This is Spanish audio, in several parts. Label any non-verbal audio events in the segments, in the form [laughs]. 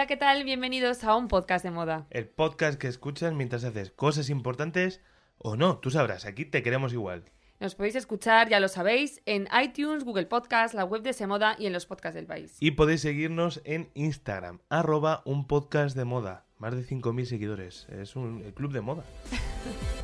Hola, ¿qué tal? Bienvenidos a un podcast de moda. El podcast que escuchas mientras haces cosas importantes o no, tú sabrás, aquí te queremos igual. Nos podéis escuchar, ya lo sabéis, en iTunes, Google Podcast, la web de Semoda y en los podcasts del país. Y podéis seguirnos en Instagram, arroba un podcast de moda. Más de 5.000 seguidores. Es un el club de moda. [laughs]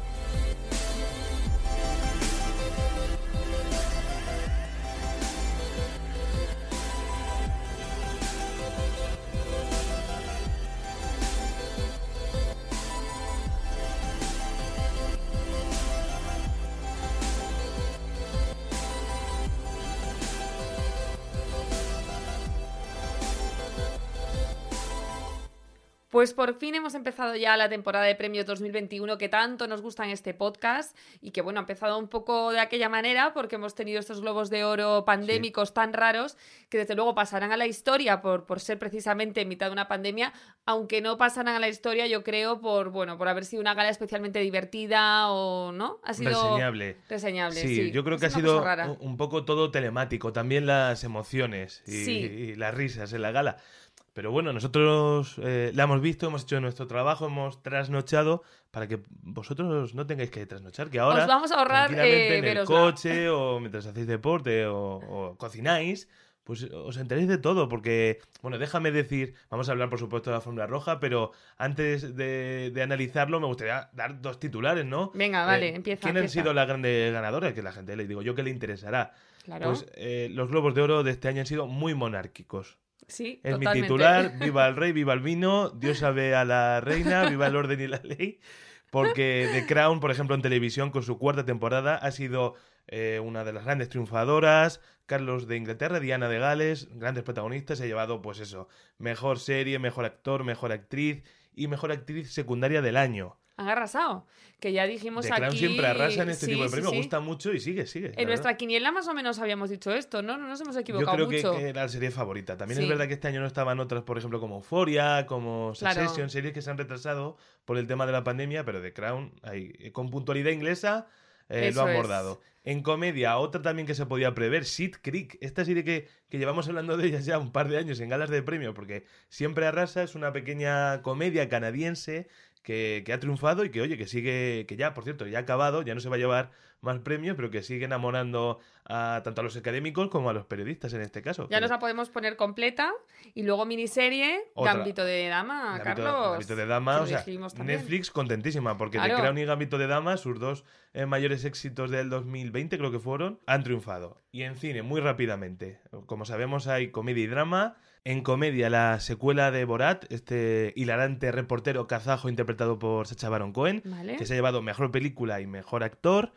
Pues por fin hemos empezado ya la temporada de premios 2021 que tanto nos gusta en este podcast y que bueno, ha empezado un poco de aquella manera porque hemos tenido estos globos de oro pandémicos tan raros que desde luego pasarán a la historia por, por ser precisamente en mitad de una pandemia, aunque no pasarán a la historia yo creo por bueno, por haber sido una gala especialmente divertida o no, ha sido Reseñable. reseñable, Sí, sí. yo creo que ha sido un- un poco todo telemático, también las emociones y, Sí. y las risas en la gala. Pero bueno, nosotros eh, la hemos visto, hemos hecho nuestro trabajo, hemos trasnochado para que vosotros no tengáis que trasnochar, que ahora Os vamos a ahorrar eh, en el coche o mientras hacéis deporte o, o cocináis, pues os enteréis de todo, porque, bueno, déjame decir, vamos a hablar por supuesto de la Fórmula Roja, pero antes de, de analizarlo me gustaría dar dos titulares, ¿no? Venga, vale, Eh, empieza, ¿Quién han sido las grandes ganadoras? Que la gente le digo yo que le interesará. Claro. Pues eh, los Globos de Oro de este año han sido muy monárquicos. Sí, Es mi titular, [laughs] viva el rey, viva el vino, Dios sabe a la reina, viva el orden y la ley. Porque The Crown, por ejemplo, en televisión, con su cuarta temporada, ha sido eh, una de las grandes triunfadoras. Carlos de Inglaterra, Diana de Gales, grandes protagonistas, se ha llevado, pues eso, mejor serie, mejor actor, mejor actriz y mejor actriz secundaria del año. Han arrasado. Que ya dijimos The aquí. Crown siempre arrasa en este Sí, tipo de premios, sí. gusta mucho y sigue, sigue. En nuestra quiniela más o menos habíamos dicho esto, ¿no? No nos hemos Yo equivocado creo que, mucho. que era la serie favorita. También es verdad que este año no estaban otras, por ejemplo, como Euphoria, como Claro. Succession, series que se han retrasado por el tema de la pandemia, pero The Crown, ahí, eh, con puntualidad inglesa, eh, lo han es. bordado. En comedia, otra también que se podía prever, Shit Creek. Esta serie que, que llevamos hablando de ella ya un par de años en galas de premio, porque siempre arrasa, es una pequeña comedia canadiense que, que ha triunfado y que, oye, que sigue, que ya, por cierto, ya ha acabado, ya no se va a llevar más premios, pero que sigue enamorando a tanto a los académicos como a los periodistas en este caso. Ya nos la podemos poner completa. Y luego miniserie, Otra. Gambito de Dama, Gambito- Carlos. Gambito de Dama, o sea. Netflix contentísima, porque Claro. The Crown y Gambito de Dama, sus dos eh, mayores éxitos del 2020, creo que fueron, han triunfado. Y en cine, muy rápidamente. Como sabemos, hay comedia y drama. En comedia, la secuela de Borat, este hilarante reportero kazajo interpretado por Sacha Baron Cohen, Vale. que se ha llevado mejor película y mejor actor.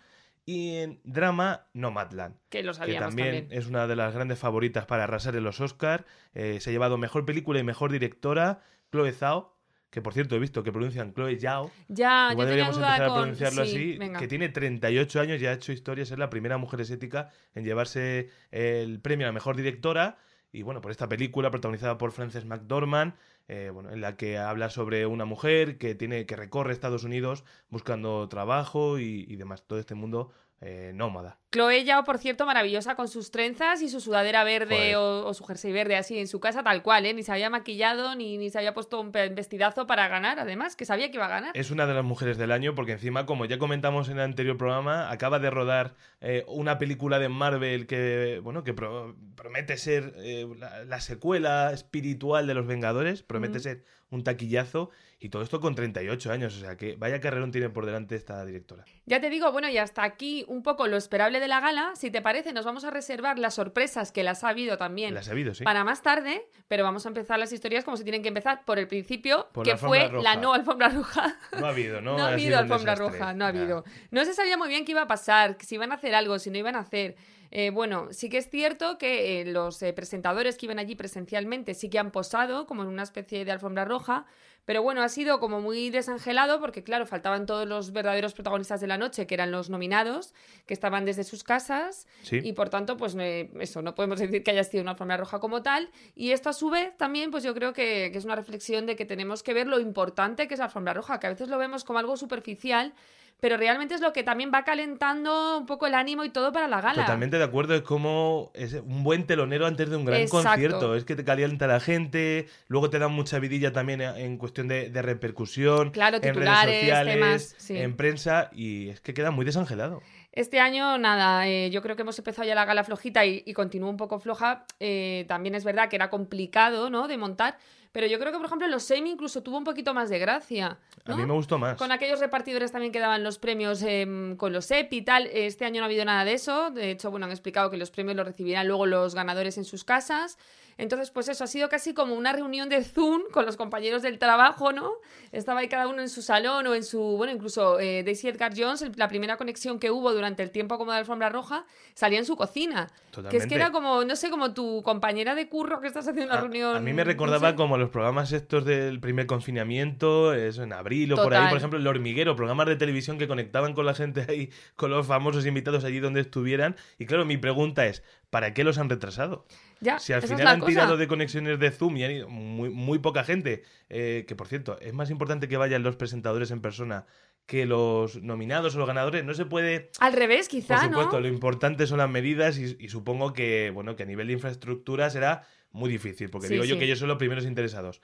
Y en drama, Nomadland Que lo que sabíamos también, también. es una de las grandes favoritas para arrasar en los Oscar. se ha llevado mejor película y mejor directora, Chloe Zhao, que por cierto he visto que pronuncian Chloe Zhao. Ya, Igual yo tenía deberíamos duda empezar con... a pronunciarlo sí, así, venga. que tiene 38 años y ha hecho historia, es la primera mujer asiática en llevarse el premio a la mejor directora. Y bueno, por esta película protagonizada por Frances McDormand, eh, bueno, en la que habla sobre una mujer que tiene que recorre Estados Unidos buscando trabajo y, y demás, todo este mundo eh, nómada. Chloe Yao, por cierto, maravillosa con sus trenzas y su sudadera verde o, o su jersey verde así en su casa, tal cual, ¿eh? Ni se había maquillado ni, ni se había puesto un vestidazo para ganar, además, que sabía que iba a ganar. Es una de las mujeres del año porque encima, como ya comentamos en el anterior programa, acaba de rodar eh, una película de Marvel que, bueno, que pro- promete ser eh, la, la secuela espiritual de Los Vengadores, promete ser un taquillazo y todo esto con 38 años, o sea que vaya carrerón tiene por delante esta directora. Ya te digo, bueno, y hasta aquí un poco lo esperable de la gala. Si te parece, nos vamos a reservar las sorpresas que las ha habido también La has sabido, sí. para más tarde, pero vamos a empezar las historias como se tienen que empezar por el principio, Por que la fue la no alfombra roja. No ha habido, ¿no? [laughs] No, ha Ha habido alfombra desastre. roja, no ha Nah. habido. No se sabía muy bien qué iba a pasar, si iban a hacer algo, si no iban a hacer. Eh, bueno, sí que es cierto que eh, los eh, presentadores que iban allí presencialmente sí que han posado como en una especie de alfombra roja, Pero bueno, ha sido como muy desangelado porque, claro, faltaban todos los verdaderos protagonistas de la noche, que eran los nominados, que estaban desde sus casas. Y por tanto, pues eso, no podemos [laughs] decir que haya sido una alfombra roja como tal. Y esto a su vez también, pues yo creo que, que es una reflexión de que tenemos que ver lo importante que es la alfombra roja, que a veces lo vemos como algo superficial pero realmente es lo que también va calentando un poco el ánimo y todo para la gala. Totalmente de acuerdo, es como es un buen telonero antes de un gran concierto, es que te calienta la gente, luego te dan mucha vidilla también en cuestión de, repercusión, claro, en redes sociales, en prensa, y es que queda muy desangelado. Este año, nada, eh, yo creo que hemos empezado ya la gala flojita y, y continúa un poco floja. Eh, también es verdad que era complicado, ¿no? De montar, pero yo creo que, por ejemplo, los semi incluso tuvo un poquito más de gracia. A mí me gustó más. Con aquellos repartidores también que daban los premios em, con los EPI y tal. Este año no ha habido nada de eso. De hecho, bueno, han explicado que los premios los recibirán luego los ganadores en sus casas. Entonces, pues eso, ha sido casi como una reunión de Zoom con los compañeros del trabajo, ¿no? Estaba ahí cada uno en su salón o en su, bueno, incluso eh, Daisy Edgar Jones, la primera conexión que hubo durante el tiempo como de alfombra roja, salía en su cocina. Totalmente. Que es que era como, no sé, como tu compañera de curro que estás haciendo una reunión. A mí me recordaba como los programas estos del primer confinamiento, eso en abril o por ahí, por ejemplo, El Hormiguero, programas de televisión que conectaban con la gente ahí, con los famosos invitados allí donde estuvieran. Y claro, mi pregunta es, ¿para qué los han retrasado? si al final han tirado de conexiones de Zoom y han ido muy, muy poca gente, eh, que por cierto, es más importante que vayan los presentadores en persona que los nominados o los ganadores. No se puede. Al revés, quizá. Por supuesto, lo importante son las medidas y, supongo que, bueno, que a nivel de infraestructura será muy difícil, porque digo yo que ellos son los primeros interesados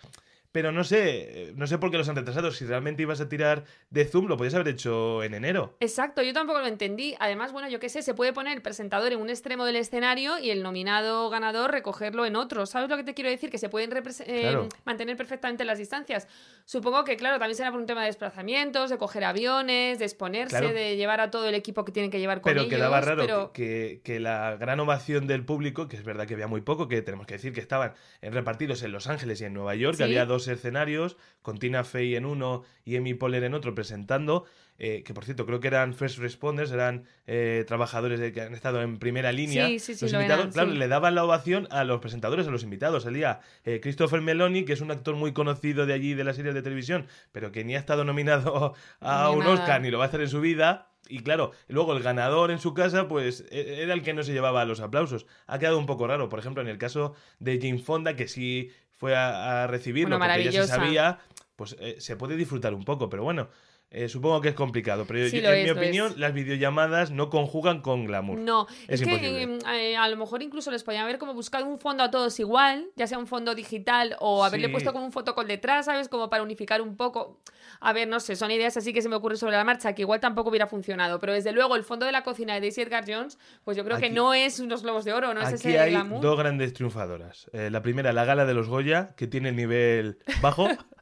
pero no sé, no sé por qué los han retrasado. Si realmente ibas a tirar de Zoom, lo podías haber hecho en enero. Exacto, yo tampoco lo entendí. Además, bueno, yo qué sé, se puede poner el presentador en un extremo del escenario y el nominado ganador recogerlo en otro. ¿Sabes lo que te quiero decir? Que se pueden eh, mantener perfectamente las distancias. Supongo que, claro, también será por un tema de desplazamientos, de coger aviones, de exponerse, de llevar a todo el equipo que tienen que llevar con pero ellos. Pero quedaba raro que, que, la gran ovación del público, que es verdad que había muy poco, que tenemos que decir que estaban repartidos en Los Ángeles y en Nueva York, que había dos escenarios, con Tina Fey en uno y Amy Poehler en otro presentando, eh, que por cierto creo que eran first responders, eran eh, trabajadores que han estado en primera línea. Sí, sí, sí, los invitados, claro, le daban la ovación a los presentadores, a los invitados. Salía eh, Christopher Meloni, que es un actor muy conocido de allí, de la serie de televisión, pero que ni ha estado nominado a un Oscar ni lo va a hacer en su vida. Y claro, luego el ganador en su casa, pues e, era el que no se llevaba los aplausos. Ha quedado un poco raro. Por ejemplo, en el caso de Jane Fonda, que sí fue a, recibirlo porque ya se sabía, pues eh, se puede disfrutar un poco, pero bueno. Eh, supongo que es complicado, pero en mi opinión las videollamadas no conjugan con glamour. No, es, que eh, a lo mejor incluso les podían haber como buscado un fondo a todos igual, ya sea un fondo digital o haberle puesto como un fotocall detrás, ¿sabes? Como para unificar un poco. A ver, no sé, son ideas así que se me ocurren sobre la marcha, que igual tampoco hubiera funcionado, pero desde luego el fondo de la cocina de Daisy Edgar Jones, pues yo creo que no es unos globos de oro, no es ese hay glamour. dos grandes triunfadoras. Eh, la primera, la gala de los Goya, que tiene el nivel bajo. [laughs]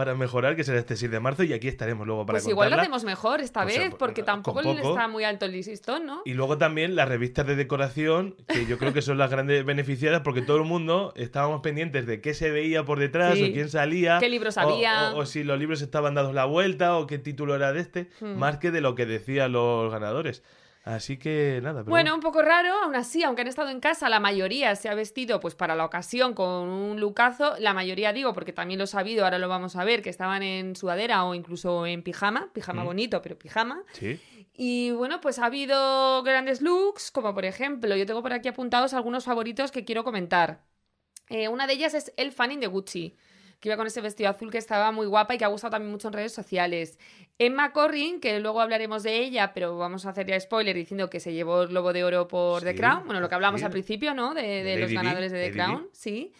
para mejorar, que será este 6 de marzo, y aquí estaremos luego para Pues igual lo hacemos mejor esta pues, vez, porque tampoco está muy alto el listón, ¿no? Y luego también las revistas de decoración, que yo creo que son las grandes beneficiadas, porque todo el mundo estábamos pendientes de qué se veía por detrás, o quién salía. Qué libros había. O, si los libros estaban dados la vuelta, o qué título era de este, hmm. más que de lo que decían los ganadores. Así que nada. bueno, un poco raro, aún así, aunque han estado en casa, la mayoría se ha vestido pues para la ocasión con un lucazo. La mayoría digo, porque también lo he sabido, ahora lo vamos a ver, que estaban en sudadera o incluso en pijama, pijama mm. bonito, pero pijama. Sí. Y bueno, pues ha habido grandes looks, como por ejemplo, yo tengo por aquí apuntados algunos favoritos que quiero comentar. Eh, una de ellas es el Fanning de Gucci que iba con ese vestido azul que estaba muy guapa y que ha gustado también mucho en redes sociales. Emma Corrin, que luego hablaremos de ella, pero vamos a hacer ya spoiler diciendo que se llevó el Globo de Oro por The Crown, bueno, lo que hablamos al principio, ¿no? De, los ganadores de The Crown, sí.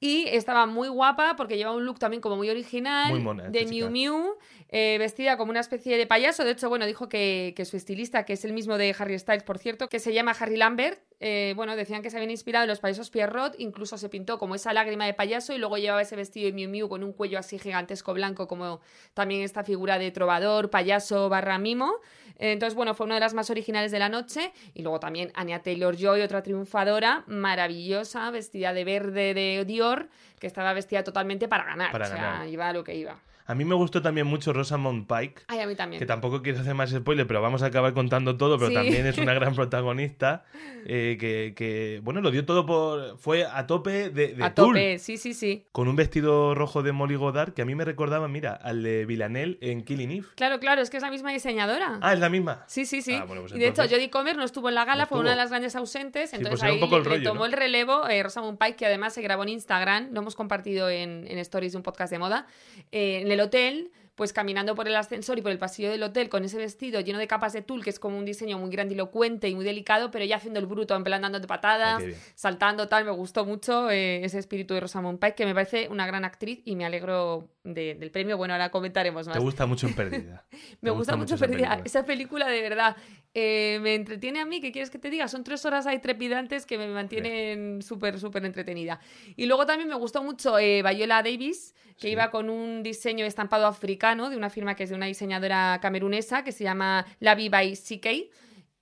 Y estaba muy guapa porque lleva un look también como muy original, de Miu Miu, eh, vestida como una especie de payaso. De hecho, bueno, dijo que, su estilista, que es el mismo de Harry Styles, por cierto, que se llama Harry Lambert, eh, bueno, decían que se habían inspirado en los payasos Pierrot, incluso se pintó como esa lágrima de payaso y luego llevaba ese vestido de Miu Miu con un cuello así gigantesco blanco, como también esta figura de trovador, payaso barra mimo. Entonces, bueno, fue una de las más originales de la noche. Y luego también Anya Taylor Joy, otra triunfadora, maravillosa, vestida de verde de Dior, que estaba vestida totalmente para ganar. o sea, iba a lo que iba. A mí me gustó también mucho Rosamund Pike. Ay, a mí también. Que tampoco quiero hacer más spoiler, pero vamos a acabar contando todo, pero Sí. también es una [laughs] gran protagonista. eh, que, que, bueno, lo dio todo por. Fue a tope de, de a Tool, tope, sí, sí, sí. Con un vestido rojo de Molly Goddard que a mí me recordaba, mira, al de Villanelle en Killing Eve. Claro, claro, es que es la misma diseñadora. Ah, es la misma. Sí, sí, sí. Ah, bueno, pues y de hecho, entonces- Jodie Comer no estuvo en la gala, No fue una de las grandes ausentes. Sí, Entonces pues ahí un poco el le tomó ¿no? el relevo eh, Rosamund Pike, que además se grabó en Instagram, lo hemos compartido en, en stories de un podcast de moda, eh, en el hotel. Pues caminando por el ascensor y por el pasillo del hotel con ese vestido lleno de capas de tul, que es como un diseño muy grandilocuente y muy delicado, pero ya haciendo el bruto, en plan dándote patadas, Ay, saltando tal. Me gustó mucho eh, ese espíritu de Rosamund Pike, que me parece una gran actriz y me alegro de- del premio. Bueno, ahora comentaremos más. Te gusta mucho en Perdida. [laughs] Me gusta, mucho esa Perdida. película. Esa película de verdad eh, me entretiene a mí. ¿Qué quieres que te diga? Son tres horas ahí trepidantes que me mantienen súper, súper entretenida. Y luego también me gustó mucho eh, Viola Davis, que Sí. iba con un diseño estampado africano de una firma que es de una diseñadora camerunesa que se llama La Viva y CK.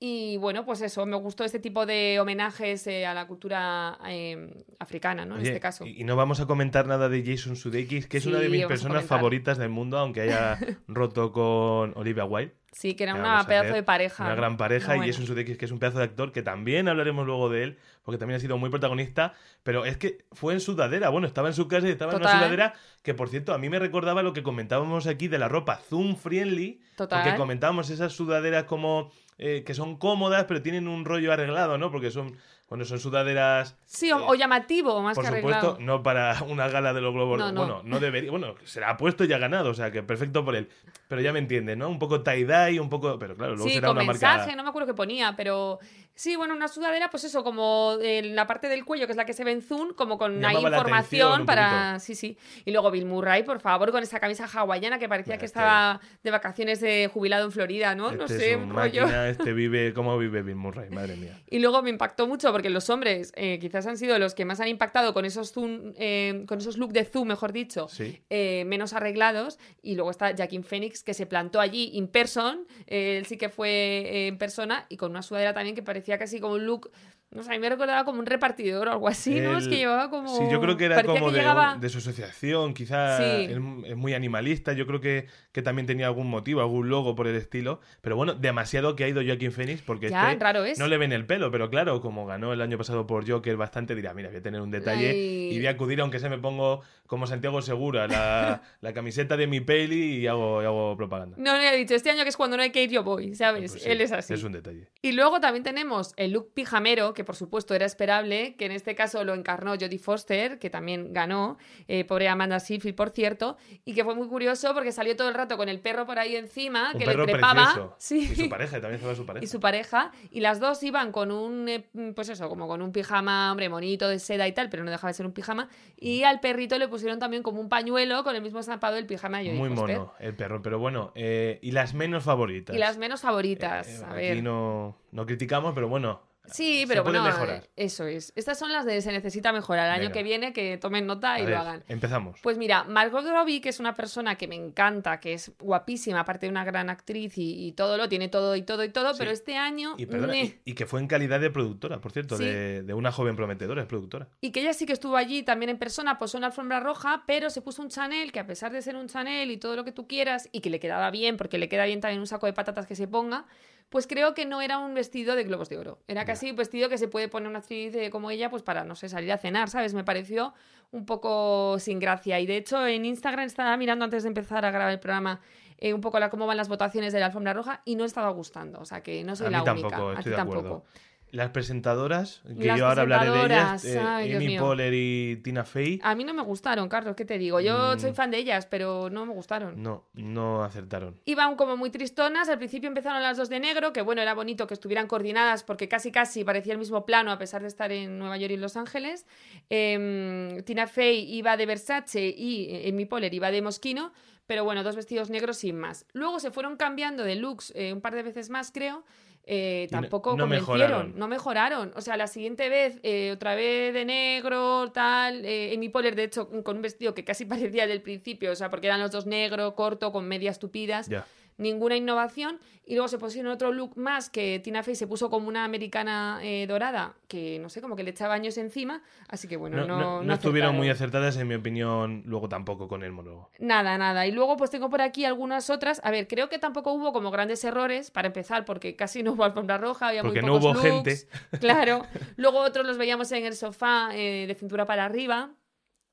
Y bueno, pues eso, me gustó este tipo de homenajes eh, a la cultura eh, africana, ¿no? En este caso. Y, y no vamos a comentar nada de Jason Sudeikis, que es Sí, una de mis personas favoritas del mundo, aunque haya [laughs] roto con Olivia Wilde. Sí, que era ¿Qué una pedazo de pareja. Una gran pareja y. Jason Sudeikis, que es un pedazo de actor, que también hablaremos luego de él, porque también ha sido muy protagonista, pero es que fue en sudadera, bueno, estaba en su casa y estaba en una sudadera que, por cierto, a mí me recordaba lo que comentábamos aquí de la ropa Zoom Friendly, Total. porque comentábamos esas sudaderas como eh, que son cómodas, pero tienen un rollo arreglado, ¿no? Porque son, bueno, son sudaderas Sí, o, o llamativo, más por que supuesto, arreglado. no para [laughs] una gala de los Globos. No, no. Bueno, no debería. Bueno, será puesto y ha ganado, o sea que perfecto por él. Pero ya me entiendes, ¿no? Un poco tie-dye, un poco. Pero claro, luego Sí, será con una mensaje, marca. no me acuerdo qué ponía, pero sí, bueno, una sudadera, pues eso, como en la parte del cuello, que es la que se ve en Zoom, como con ahí información para. Sí, sí. Y luego Bill Murray, por favor, con esa camisa hawaiana que parecía que este- estaba de vacaciones de jubilado en Florida, ¿no? no Este sé, es un rollo. máquina, [laughs] este vive. ¿Cómo vive Bill Murray? Madre mía. [laughs] Y luego me impactó mucho porque los hombres eh, quizás han sido los que más han impactado con esos zoom, eh, con esos look de zoom, mejor dicho, Sí. eh, menos arreglados. Y luego está Jacqueline Phoenix, que se plantó allí in person. eh, él sí que fue eh, en persona y con una sudadera también que parecía casi como un look. No sé, a mí me recordaba como un repartidor o algo así, ¿no? Es que llevaba como. Sí, yo creo que era parecía como que de, llegaba- de su asociación, quizá Sí. es, muy animalista, yo creo que, que también tenía algún motivo, algún logo por el estilo, pero bueno, demasiado que ha ido Joaquin Phoenix porque Ya, este raro es. no le ven el pelo, pero claro, como ganó el año pasado por Joker bastante, dirá, mira, voy a tener un detalle Ay. y voy a acudir aunque se me pongo como Santiago Segura, la, [laughs] la camiseta de mi peli y hago, y hago propaganda. No, no, he dicho, este año que es cuando no hay que ir, yo voy, ¿sabes? Pues sí, Él es así. Es un detalle. Y luego también tenemos el look pijamero, que por supuesto era esperable, que en este caso lo encarnó Jodie Foster, que también ganó, eh, pobre Amanda Seyfried, por cierto, y que fue muy curioso porque salió todo el rato con el perro por ahí encima, Un que perro le trepaba. Sí. Y su pareja, también estaba su pareja. Y su pareja, y las dos iban con un, eh, pues eso, como con un pijama, hombre, bonito de seda y tal, pero no dejaba de ser un pijama, y al perrito le pusieron también como un pañuelo con el mismo estampado del pijama de Jodie Muy Foster. mono el perro, pero bueno, eh, y las menos favoritas. Y las menos favoritas, Eh, a aquí ver. no, no criticamos, pero bueno. Sí, pero bueno, mejorar. eso es. Estas son las de se necesita mejorar. El año que viene que tomen nota y ver, lo hagan. Empezamos. Pues mira, Margot Robbie, que es una persona que me encanta, que es guapísima, aparte de una gran actriz y, y todo lo, tiene todo y todo y todo, Sí. pero este año... Y, perdona, meh. y, y que fue en calidad de productora, por cierto, Sí. de, de una joven prometedora, es productora. Y que ella sí que estuvo allí también en persona, posó en la alfombra roja, pero se puso un Chanel que a pesar de ser un Chanel y todo lo que tú quieras, y que le quedaba bien, porque le queda bien también un saco de patatas que se ponga, pues creo que no era un vestido de globos de oro. Era casi un vestido que se puede poner una actriz eh, como ella, pues para, no sé, salir a cenar, ¿sabes? Me pareció un poco sin gracia. Y de hecho en Instagram estaba mirando antes de empezar a grabar el programa eh, un poco la, cómo van las votaciones de la alfombra roja y no estaba gustando. O sea que no soy A mí la tampoco, única. A ti de tampoco. acuerdo. Las presentadoras, que Las yo ahora hablaré de ellas, eh, ay, Amy. Poehler y Tina Fey, A mí no me gustaron, Carlos, ¿qué te digo? Yo Mm. soy fan de ellas, pero no me gustaron. no, no acertaron. Iban como muy tristonas, al principio empezaron las dos de negro, que bueno, era bonito que estuvieran coordinadas porque casi casi parecía el mismo plano a pesar de estar en Nueva York y en Los Ángeles. Em, Tina Fey iba de Versace y eh, Amy Poehler iba de Moschino, pero bueno, dos vestidos negros sin más. Luego se fueron cambiando de looks eh, un par de veces más, creo. Eh, no- tampoco no convencieron, mejoraron. no mejoraron. O sea, la siguiente vez, eh, otra vez de negro, tal. Eh, Amy Poehler, de hecho, con un vestido que casi [laughs] parecía del principio, o sea, porque eran los dos negro, corto, con medias tupidas. Ninguna innovación. Y luego se pusieron otro look más que Tina Fey se puso como una americana eh, dorada, que no sé, como que le echaba años encima. Así que bueno, no. No, estuvieron muy acertadas, en mi opinión, luego tampoco con el monólogo. Nada, nada. Y luego pues tengo por aquí algunas otras. A ver, creo que tampoco hubo como grandes errores, para empezar, porque casi no hubo alfombra roja, había porque muy pocos no hubo gente. Claro. [laughs] Luego otros los veíamos en el sofá eh, de cintura para arriba.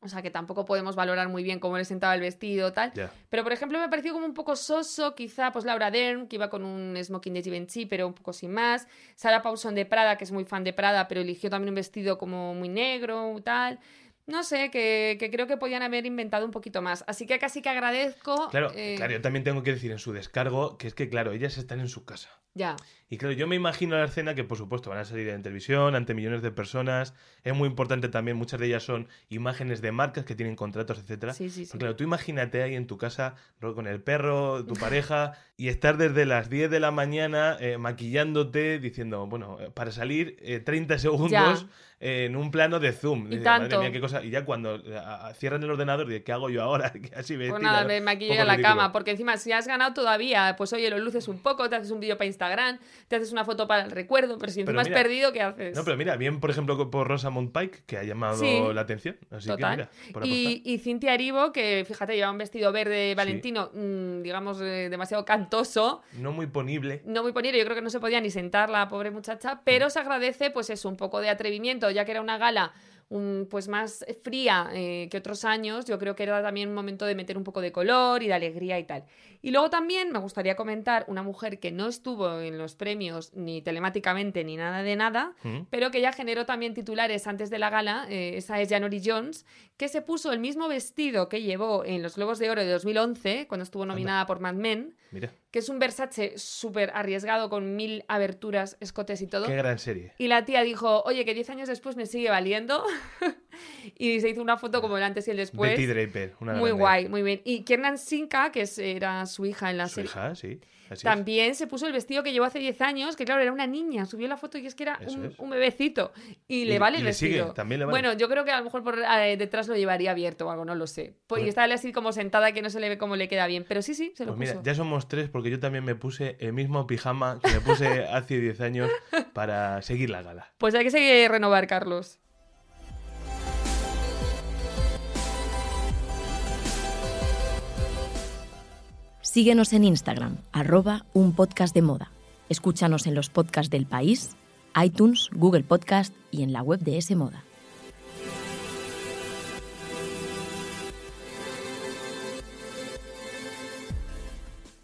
O sea que tampoco podemos valorar muy bien cómo le sentaba el vestido tal. Pero por ejemplo me pareció como un poco soso, quizá pues Laura Dern, que iba con un smoking de Givenchy, pero un poco sin más. Sara Paulson de Prada, que es muy fan de Prada, pero eligió también un vestido como muy negro tal. No sé, que, creo que podían haber inventado un poquito más. Así que casi que agradezco. Claro, eh, claro, yo también tengo que decir en su descargo que es que, claro, ellas están en su casa. Ya. Y claro, yo me imagino la escena que, por supuesto, van a salir en televisión ante millones de personas. Es muy importante también, muchas de ellas son imágenes de marcas que tienen contratos, etcétera. Sí, sí, sí. claro, tú imagínate ahí en tu casa con el perro, tu [laughs] pareja, y estar desde las 10 de la mañana eh, maquillándote, diciendo, bueno, eh, para salir 30 segundos en un plano de zoom. Y, tanto. qué cosa. y ya cuando cierran el ordenador, ¿qué hago yo ahora? [laughs] Así Pues nada, me maquillo a la cama, porque encima si has ganado todavía, pues oye, lo luces un poco, te haces un vídeo para Instagram, te haces una foto para el recuerdo, pero si encima has perdido, ¿qué haces? No, pero mira, bien, por ejemplo, por Rosamund Pike, que ha llamado la atención. Así que mira, y, y, Cintia Aribo, que fíjate, lleva un vestido verde valentino, mm, digamos, eh, demasiado cantoso. No muy ponible. No muy ponible, yo creo que no se podía ni sentar la pobre muchacha, pero mm. se agradece, pues eso, un poco de atrevimiento, ya que era una gala un, pues más fría eh, que otros años, yo creo que era también un momento de meter un poco de color y de alegría y tal. Y luego también me gustaría comentar una mujer que no estuvo en los premios ni telemáticamente ni nada de nada, mm. pero que ya generó también titulares antes de la gala, eh, esa es Janori Jones, que se puso el mismo vestido que llevó en los Globos de Oro de 2011, cuando estuvo nominada por Mad Men, que es un Versace súper arriesgado con mil aberturas, escotes y todo. Qué gran serie. Y la tía dijo, oye, que 10 años después me sigue valiendo. [laughs] y se hizo una foto como el antes y el después. Betty Draper, una Muy guay, muy bien. Y Kiernan Sinka, que era su hija en la su hija, sí. también se puso el vestido que llevó hace 10 años, que claro, era una niña. Subió la foto y es que era un, bebecito. Y, le vale el vestido. también le vale. Bueno, yo creo que a lo mejor por eh, detrás lo llevaría abierto o algo, no lo sé. Pues, y está así como sentada que no se le ve cómo le queda bien. Pero sí, sí, se lo pues puso. Mira, ya somos tres porque yo también me puse el mismo pijama que me puse [laughs] hace 10 años para seguir la gala. Pues hay que seguir renovar, Carlos. Síguenos en Instagram, arroba un podcast de moda. Escúchanos en los podcasts del país, iTunes, Google Podcast y en la web de S Moda.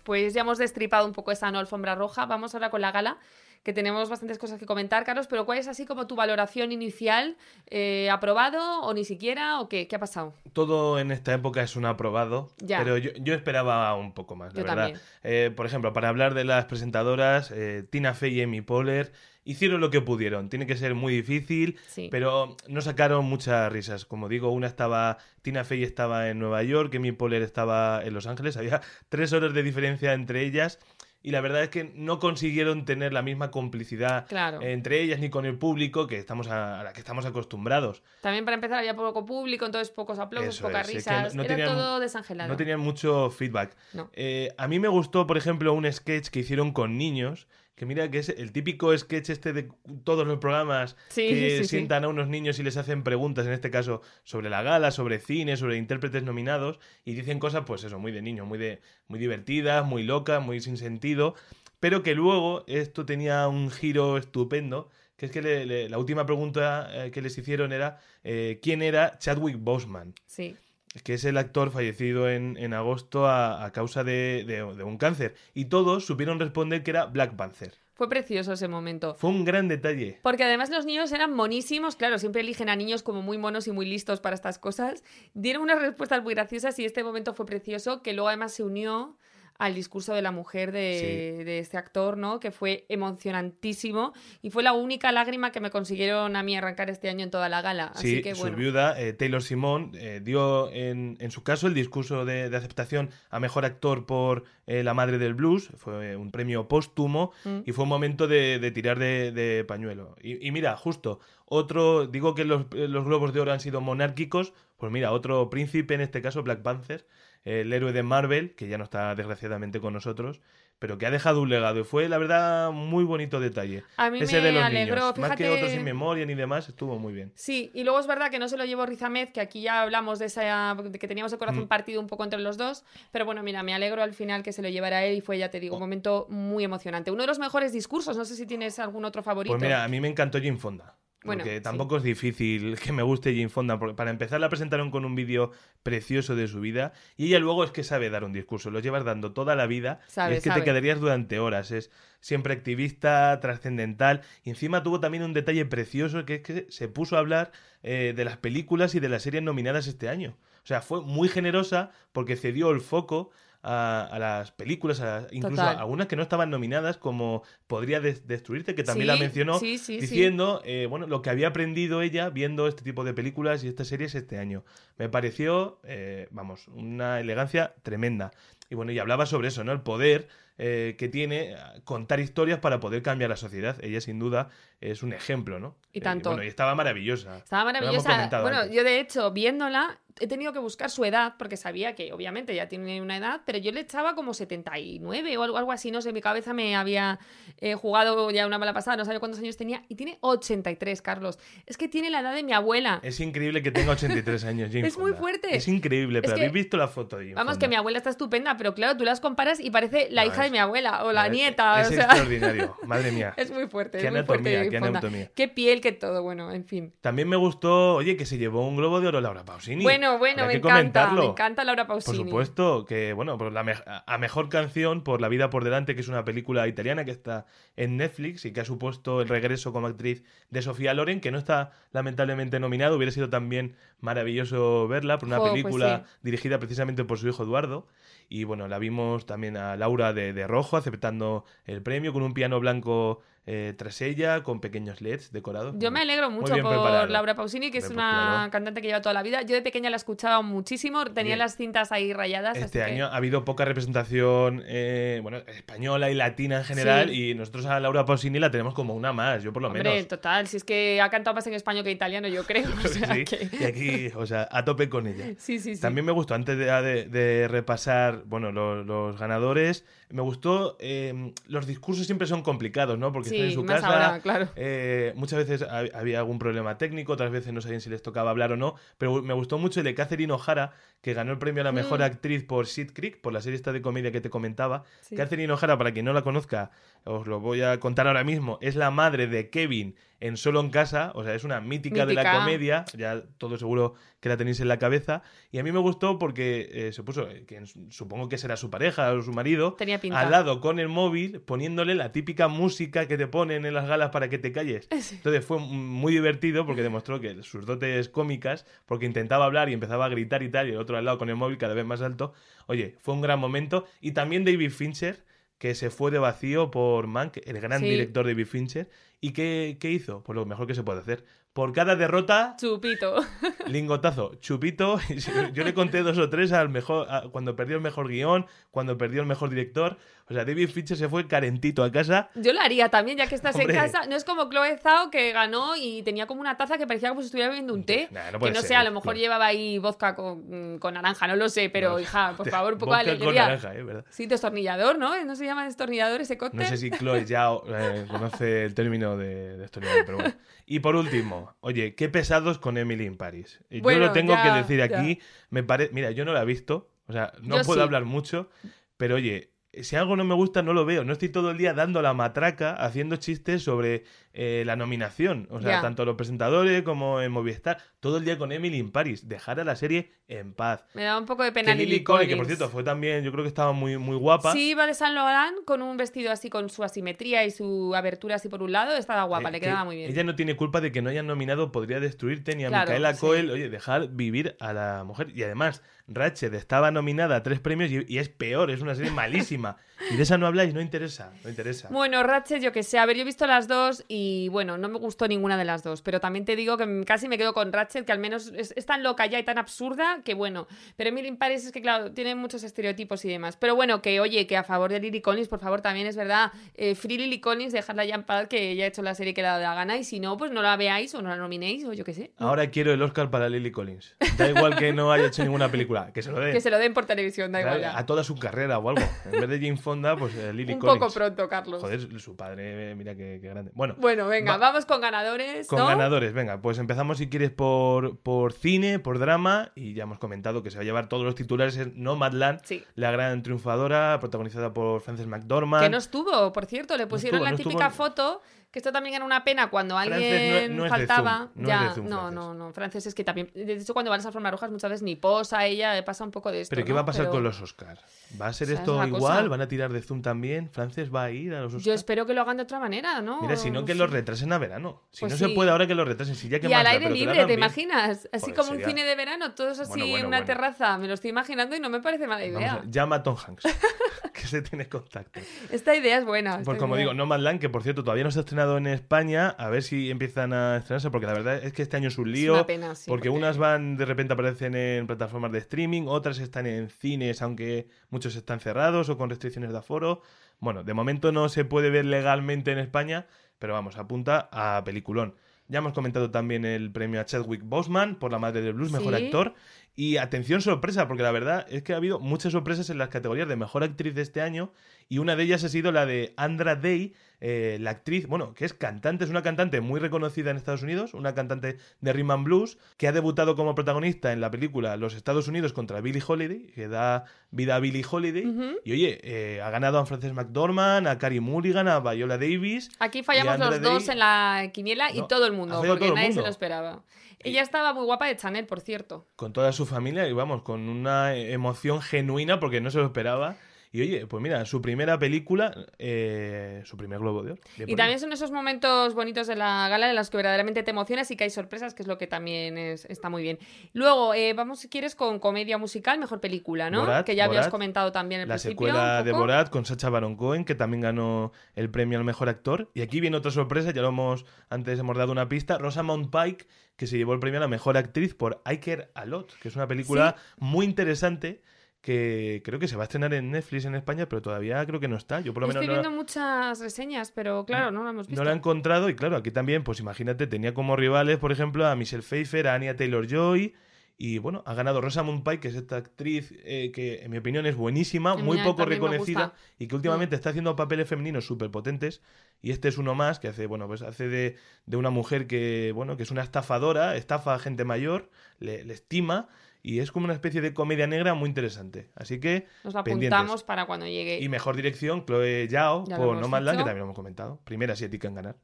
Pues ya hemos destripado un poco esa no alfombra roja. Vamos ahora con la gala que tenemos bastantes cosas que comentar, Carlos, pero ¿cuál es así como tu valoración inicial? Eh, ¿Aprobado o ni siquiera? ¿O qué? ¿Qué ha pasado? Todo en esta época es un aprobado, pero yo, esperaba un poco más, la verdad. Eh, por ejemplo, para hablar de las presentadoras, eh, Tina Fey y Amy Poehler hicieron lo que pudieron. Tiene que ser muy difícil, pero no sacaron muchas risas. Como digo, una estaba, Tina Fey estaba en Nueva York, Amy Poehler estaba en Los Ángeles. Había [laughs] tres horas de diferencia entre ellas y la verdad es que no consiguieron tener la misma complicidad entre ellas ni con el público que estamos a, la que estamos acostumbrados. También para empezar había poco público, entonces pocos aplausos, pocas risas, no, era todo desangelado. No tenían mucho feedback. Eh, a mí me gustó, por ejemplo, un sketch que hicieron con niños que mira que es el típico sketch este de todos los programas que sientan a unos niños y les hacen preguntas, en este caso sobre la gala, sobre cine, sobre intérpretes nominados, y dicen cosas, pues eso, muy de niño, muy, de, muy divertidas, muy locas, muy sin sentido, pero que luego esto tenía un giro estupendo, que es que la última pregunta eh, que les hicieron era eh, ¿quién era Chadwick Boseman? Sí que es el actor fallecido en, en agosto a, causa de, de, un cáncer. Y todos supieron responder que era Black Panther. Fue precioso ese momento. Fue un gran detalle. Porque además los niños eran monísimos, claro, siempre eligen a niños como muy monos y muy listos para estas cosas. Dieron unas respuestas muy graciosas y este momento fue precioso, que luego además se unió al discurso de la mujer de, este actor, ¿no? Que fue emocionantísimo y fue la única lágrima que me consiguieron a mí arrancar este año en toda la gala. Sí, que, su viuda, eh, Taylor Simon, eh, dio en, su caso el discurso de, aceptación a mejor actor por eh, La Madre del Blues, fue un premio póstumo mm. y fue un momento de, tirar de, pañuelo. Y, mira, justo, otro, digo que los, los globos de oro han sido monárquicos, pues mira, otro príncipe, en este caso Black Panther, el héroe de Marvel, que ya no está desgraciadamente con nosotros, pero que ha dejado un legado y fue la verdad muy bonito detalle. A mí Ese me de los alegró, niños. Más que otros sin memoria ni demás, estuvo muy bien. Sí, y luego es verdad que no se lo llevó Rizamed, que aquí ya hablamos de esa de que teníamos el corazón Mm. partido un poco entre los dos, pero bueno, mira, me alegro al final que se lo llevara él y fue, ya te Oh. digo, un momento muy emocionante. Uno de los mejores discursos, no sé si tienes algún otro favorito. Pues mira, a mí me encantó Jane Fonda. Bueno, Porque sí. tampoco es difícil [laughs] que me guste Jane Fonda. Porque para empezar la presentaron con un vídeo precioso de su vida. Y ella luego es que sabe dar un discurso. Lo llevas dando toda la vida. Sabe, y es que sabe. te quedarías durante horas. Es siempre activista, trascendental. Y encima tuvo también un detalle precioso que es que se puso a hablar eh, de las películas y de las series nominadas este año. O sea, fue muy generosa porque cedió el foco a, a las películas, a- incluso Total. a algunas que no estaban nominadas, como Podría Des- Destruirte, que también Sí, la mencionó, sí, sí, sí. diciendo eh, bueno, lo que había aprendido ella viendo este tipo de películas y estas series este año. Me pareció, eh, vamos, una elegancia tremenda. Y bueno, y hablaba sobre eso, ¿no? El poder eh, que tiene eh, contar historias para poder cambiar la sociedad. Ella, sin duda, es un ejemplo, ¿no? Y Eh, tanto. bueno, y estaba maravillosa. Estaba maravillosa. Bueno, antes. yo de hecho, viéndola, he tenido que buscar su edad, porque sabía que obviamente ya tiene una edad, pero yo le echaba como 79 o algo, algo así, no sé, mi cabeza me había eh, jugado ya una mala pasada, no sabía cuántos años tenía, y tiene 83, Carlos. Es que tiene la edad de mi abuela. Es increíble que tenga 83 años, [laughs] Jane Es muy fuerte. Es increíble, Es pero que- habéis visto la foto de Vamos, Fonda? que mi abuela está estupenda, pero claro, tú las comparas y parece la No, hija de mi abuela o la Es- nieta. Es o sea, extraordinario, [laughs] madre mía. es muy fuerte. Qué es muy fuerte anatomía, qué anatomía. Qué piel, qué todo, bueno, en fin. También me gustó, oye, que se llevó un globo de oro Laura Pausini. Bueno, bueno, Habrá me que encanta, comentarlo. me encanta Laura Por Pausini. supuesto que, bueno, por la me- a mejor canción por La vida por delante, que es una película italiana que está en Netflix y que ha supuesto el regreso como actriz de Sofía Loren, que no está lamentablemente nominada. Hubiera sido también maravilloso verla por una pues película sí. dirigida precisamente por su hijo Eduardo. Y bueno, la vimos también a Laura de, de rojo aceptando el premio con un piano blanco eh, tras ella, con pequeños LEDs decorados. Yo me alegro mucho por preparado. Laura Pausini, que es una pues claro. cantante que lleva toda la vida. Yo de pequeña la escuchaba muchísimo, tenía las cintas ahí rayadas. Este así que- año ha habido poca representación eh, bueno, española y latina en general Sí. y nosotros a Laura Pausini la tenemos como una más, yo por lo Hombre, menos. total, si es que ha cantado más en español que italiano, yo creo. [laughs] o sea Sí, que- Y aquí, o sea, a tope con ella. [laughs] Sí, sí, sí. También me gustó, antes de, de- de repasar bueno, los, los ganadores, me gustó, eh, los discursos siempre son complicados, ¿no? Porque Sí, en su casa, ahora, claro. eh, muchas veces ha- había algún problema técnico, otras veces no sabían si les tocaba hablar o no, pero me gustó mucho el de Catherine O'Hara, que ganó el premio a la mejor Mm. actriz por Sid Creek, por la serie esta de comedia que te comentaba. Sí. Catherine O'Hara, para quien no la conozca, os lo voy a contar ahora mismo, es la madre de Kevin en Solo en Casa, o sea, es una mítica, de la comedia, ya todo seguro que la tenéis en la cabeza, y a mí me gustó porque eh, se puso, eh, que supongo que será su pareja o su marido, Tenía pinta. al lado con el móvil, poniéndole la típica música que te ponen en las galas para que te calles. [laughs] Sí. Entonces fue muy divertido porque demostró que sus dotes cómicas, porque intentaba hablar y empezaba a gritar y tal, y el otro al lado con el móvil cada vez más alto. Oye, fue un gran momento. Y también David Fincher, que se fue de vacío por Mank, el gran Sí. director David Fincher. ¿Y qué, qué hizo? Pues lo mejor que se puede hacer. Por cada derrota, Chupito. [laughs] lingotazo, chupito. [laughs] Yo le conté dos o tres al mejor, a- cuando perdió el mejor guion, cuando perdió el mejor director. O sea, David Fincher se fue carentito a casa. Yo lo haría también, ya que estás Hombre. en casa. No es como Chloe Zhao que ganó y tenía como una taza que parecía como si estuviera bebiendo un té. Nah, no que no ser, sé, a lo mejor llevaba ahí vodka con, con naranja, no lo sé, pero No, hija, por [laughs] favor, un poco de alegría. naranja, ¿eh? ¿Verdad? Sí, destornillador, ¿no? ¿No se llama destornillador ese cóctel? No sé si Chloe ya eh, conoce el término de, de estornudar, pero bueno. Y por último, oye, qué pesados con Emily in Paris. Yo Bueno, lo tengo ya, que decir ya. aquí. Me pare... Mira, yo no la he visto, o sea, no Yo puedo sí. hablar mucho, pero oye, si algo no me gusta, no lo veo. No estoy todo el día dando la matraca, haciendo chistes sobre eh, la nominación. O sea, tanto los presentadores como en Movistar. Todo el día con Emily in Paris. Dejar a la serie en paz. Me da un poco de pena Lily Collins, que por cierto fue también, yo creo que estaba muy, muy guapa. Sí, iba de San Laurent con un vestido así con su asimetría y su abertura así por un lado. Estaba guapa, Eh, le que quedaba muy bien. Ella no tiene culpa de que no hayan nominado Podría Destruirte ni a Claro, Micaela sí. Coel. Oye, dejar vivir a la mujer. Y además, Ratchet estaba nominada a tres premios y, y es peor, es una serie malísima. Y de esa no habláis, no interesa, no interesa. Bueno, Ratchet, yo que sé. A ver, yo he visto las dos y bueno, no me gustó ninguna de las dos. Pero también te digo que casi me quedo con Ratchet, que al menos es, es tan loca ya y tan absurda que bueno. Pero Emily in Paris es que, claro, tiene muchos estereotipos y demás. Pero bueno, que oye, que a favor de Lily Collins, por favor, también es verdad. eh, Free Lily Collins, dejadla ya en paz, que ella ha hecho la serie que le ha dado la gana. Y si no, pues no la veáis o no la nominéis o yo qué sé. Ahora quiero el Oscar para Lily Collins. Da igual que no haya hecho ninguna película. Que se lo den. Que se lo den por televisión, da igual. A toda su carrera o algo. En vez de Jane Fonda, pues eh, Lily Un Collins. poco pronto, Carlos. Joder, su padre, mira qué, qué grande. Bueno, Bueno, venga, Va- vamos con ganadores. con ¿no? ganadores, venga, pues empezamos si quieres por, por cine, por drama, y ya hemos comentado que se va a llevar todos los titulares en Nomadland, Sí. la gran triunfadora, protagonizada por Frances McDormand. Que no estuvo, por cierto, le pusieron estuvo, la no típica estuvo. foto, que esto también era una pena cuando alguien no- no faltaba. Zoom, no ya, Zoom, no, no, no, Frances es que también, de hecho cuando van a alfombras rojas muchas veces ni posa ella, le pasa un poco de esto. Pero ¿qué va a pasar Pero con los Oscars? ¿Va a ser ¿Sabes esto igual? cosa? ¿Van a tirar de Zoom también? ¿Frances va a ir a los Oscars? Yo espero que lo hagan de otra manera, ¿no? Mira, si no, que los retrasen a verano. Si Pues no sí. se puede ahora que los retrasen. Si ya que Y al aire libre, ¿te imaginas? Así Joder, como un cine de verano, todos así Bueno, bueno, en una bueno. terraza. Me lo estoy imaginando y no me parece mala idea. a- llama a Tom Hanks, [laughs] [laughs] que se tiene contacto. Esta idea es buena. Pues como idea. digo, No Man's Land, que por cierto todavía no se ha estrenado en España, a ver si empiezan a estrenarse, porque la verdad es que este año es un Es lío. una pena, sí, porque, unas van, de repente aparecen en plataformas de streaming, otras están en cines, aunque muchos están cerrados o con restricciones de aforo. Bueno, de momento no se puede ver legalmente en España, pero vamos, apunta a peliculón. Ya hemos comentado también el premio a Chadwick Boseman por La Madre del Blues, mejor Sí. actor. Y atención, sorpresa, porque la verdad es que ha habido muchas sorpresas en las categorías de mejor actriz de este año. Y una de ellas ha sido la de Andra Day, eh, la actriz, bueno, que es cantante, es una cantante muy reconocida en Estados Unidos, una cantante de rhythm and blues, que ha debutado como protagonista en la película Los Estados Unidos contra Billie Holiday, que da vida a Billie Holiday. Y oye, eh, ha ganado a Frances McDormand, a Carrie Mulligan, a Viola Davis. Aquí fallamos los dos Day- en la quiniela y No, todo el mundo, porque el nadie se mundo. lo esperaba. Ella estaba muy guapa de Chanel, por cierto. con toda su familia y vamos, con una emoción genuina porque no se lo esperaba. Y oye, pues mira, su primera película, eh, su primer Globo de Oro. Y también son esos momentos bonitos de la gala en los que verdaderamente te emocionas y que hay sorpresas, que es lo que también es- está muy bien. Luego, eh, vamos, si quieres, con comedia musical, mejor película, ¿no? Borat, que ya habías comentado también al La principio. secuela un de. Borat con Sacha Baron Cohen, que también ganó el premio al mejor actor. Y aquí viene otra sorpresa, ya lo hemos, antes hemos dado una pista, Rosamund Pike, que se llevó el premio a la mejor actriz por I Care A Lot, que es una película muy interesante que creo que se va a estrenar en Netflix en España, pero todavía creo que no está. Yo por lo menos Estoy no, viendo muchas reseñas, pero claro, no la hemos visto. no la he encontrado y claro, aquí también, pues imagínate, tenía como rivales, por ejemplo, a Michelle Pfeiffer, a Anya Taylor-Joy y bueno, ha ganado Rosamund Pike, que es esta actriz eh, que en mi opinión es buenísima, muy poco reconocida. Mm. y que últimamente está haciendo papeles femeninos súper potentes y este es uno más que hace, bueno, pues hace de, de una mujer que, bueno, que es una estafadora, estafa a gente mayor, le, le estima y es como una especie de comedia negra muy interesante. Así que Nos la pendientes. apuntamos para cuando llegue. Y mejor dirección, Chloe Zhao Ya por No Land, que también lo hemos comentado. Primera asiática en ganar.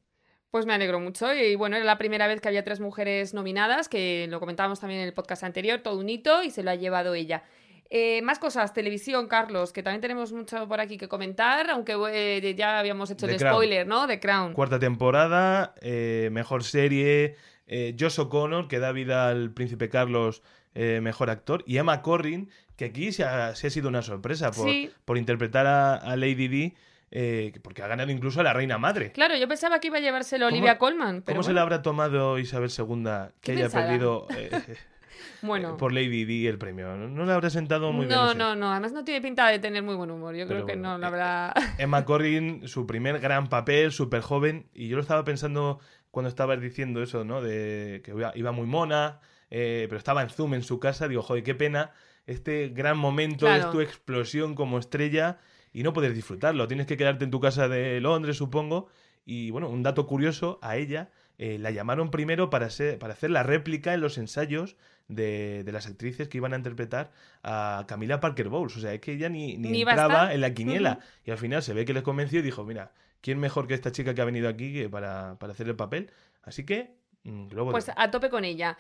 Pues me alegro mucho. Y bueno, era la primera vez que había tres mujeres nominadas, que lo comentábamos también en el podcast anterior, todo un hito, y se lo ha llevado ella. Eh, más cosas, televisión, Carlos, que también tenemos mucho por aquí que comentar, aunque eh, ya habíamos hecho The el Crown. spoiler, ¿no? De Crown. Cuarta temporada, eh, mejor serie, Josh O'Connor, que da vida al príncipe Carlos, eh, mejor actor, y Emma Corrin, que aquí se ha, se ha sido una sorpresa por, Sí. por interpretar a, a Lady Di, eh, porque ha ganado incluso a la reina madre. Claro, yo pensaba que iba a llevárselo ¿Cómo- Olivia Colman, pero ¿Cómo se le habrá tomado Isabel II que ¿Qué haya pensará? perdido [laughs] eh, Bueno. por Lady Di el premio? No, le habrá sentado muy bien. no, no, no, además no tiene pinta de tener muy buen humor. Yo Pero creo que bueno, no lo eh, habrá. Emma Corrin, su primer gran papel, súper joven. Y yo lo estaba pensando cuando estabas diciendo eso, ¿no? De que iba muy mona, eh, pero estaba en Zoom en su casa. Digo, joder, qué pena. Este gran momento Claro. es tu explosión como estrella y no puedes disfrutarlo. Tienes que quedarte en tu casa de Londres, supongo. Y bueno, un dato curioso, a ella eh, la llamaron primero para, ser, para hacer la réplica en los ensayos de, de las actrices que iban a interpretar a Camila Parker Bowles. O sea, es que ella ni, ni entraba en la quiniela. Y al final se ve que les convenció y dijo, mira, ¿quién mejor que esta chica que ha venido aquí que para, para hacer el papel? Así que, mm, de Pues a tope con ella.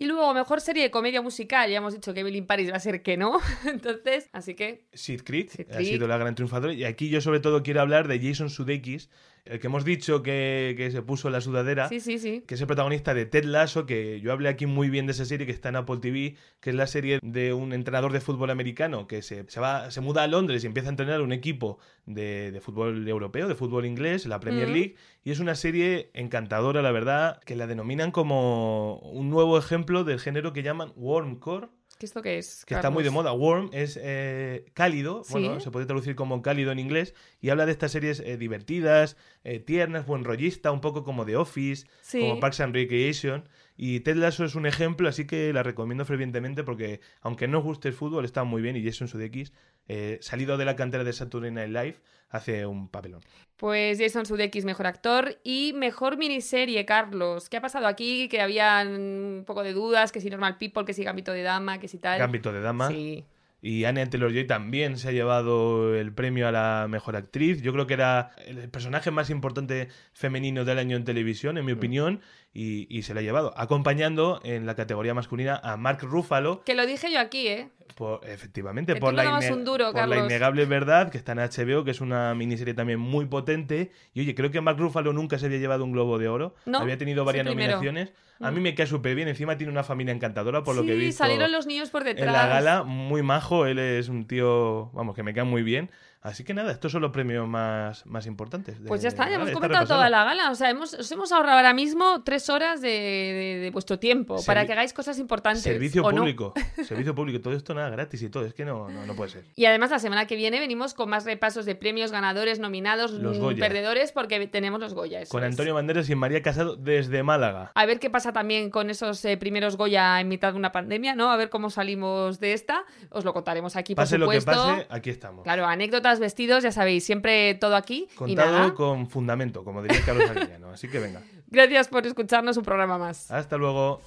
Y luego, mejor serie de comedia musical. Ya hemos dicho que Emily in Paris va a ser que no. [laughs] Entonces, así que. Sid Creek ha sido la gran triunfadora. Y aquí yo sobre todo quiero hablar de Jason Sudeikis, el que hemos dicho que, que se puso la sudadera. Sí, sí, sí. que es el protagonista de Ted Lasso, que yo hablé aquí muy bien de esa serie que está en Apple TV, que es la serie de un entrenador de fútbol americano que se, se va, se muda a Londres y empieza a entrenar un equipo de, de fútbol europeo, de fútbol inglés, la Premier Mm. League, y es una serie encantadora, la verdad, que la denominan como un nuevo ejemplo del género que llaman Warmcore, ¿Qué esto qué es? que está muy de moda. Warm es eh, cálido, ¿Sí? bueno, se puede traducir como cálido en inglés, y habla de estas series eh, divertidas, eh, tiernas, buen rollista, un poco como The Office, Sí. como Parks and Recreation. Y Ted Lasso es un ejemplo, así que la recomiendo fervientemente porque, aunque no os guste el fútbol, está muy bien y Jason Sudeikis, eh, salido de la cantera de Saturday Night Live, hace un papelón. Pues Jason Sudeikis, mejor actor y mejor miniserie, Carlos. ¿Qué ha pasado aquí? Que había un poco de dudas, que si Normal People, que si Gambito de Dama, que si tal. Gambito de Dama. Sí. Y Anya Taylor-Joy también se ha llevado el premio a la mejor actriz. Yo creo que era el personaje más importante femenino del año en televisión, en mi opinión, y, y se la ha llevado. Acompañando en la categoría masculina a Mark Ruffalo. Que lo dije yo aquí, ¿eh? Por, efectivamente, Que por, la, un duro, por la Carlos. innegable verdad que está en HBO, que es una miniserie también muy potente. Y oye, creo que Mark Ruffalo nunca se había llevado un Globo de Oro. No, había tenido varias nominaciones. A Mm. mí me cae súper bien. Encima tiene una familia encantadora, por lo que he sí, visto salieron los niños por detrás. en la gala. Muy majo. Él es un tío, vamos, que me cae muy bien. Así que nada, estos son los premios más, más importantes. de- Pues ya está, de ya hemos comentado toda la gala. O sea, hemos, os hemos ahorrado ahora mismo tres horas de, de- de vuestro tiempo Servi- para que hagáis cosas importantes. Servicio público. [laughs] Servicio público. Todo esto nada gratis y todo. Es que no, no, no puede ser. Y además la semana que viene venimos con más repasos de premios, ganadores, nominados, Los mm, Goya. perdedores, porque tenemos los Goya. Con es. Antonio Banderas y María Casado desde Málaga. A ver qué pasa también con esos eh, primeros Goya en mitad de una pandemia, ¿no? A ver cómo salimos de esta. Os lo contaremos aquí, Pase por lo que supuesto. pase, aquí estamos. Claro, anécdotas, vestidos, ya sabéis, siempre todo aquí. y Contado nada, con fundamento, como diría Carlos Arguiñano. Así que venga. gracias por escucharnos un programa más. Hasta luego.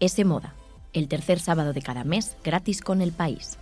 S Moda, el tercer sábado de cada mes gratis con el país.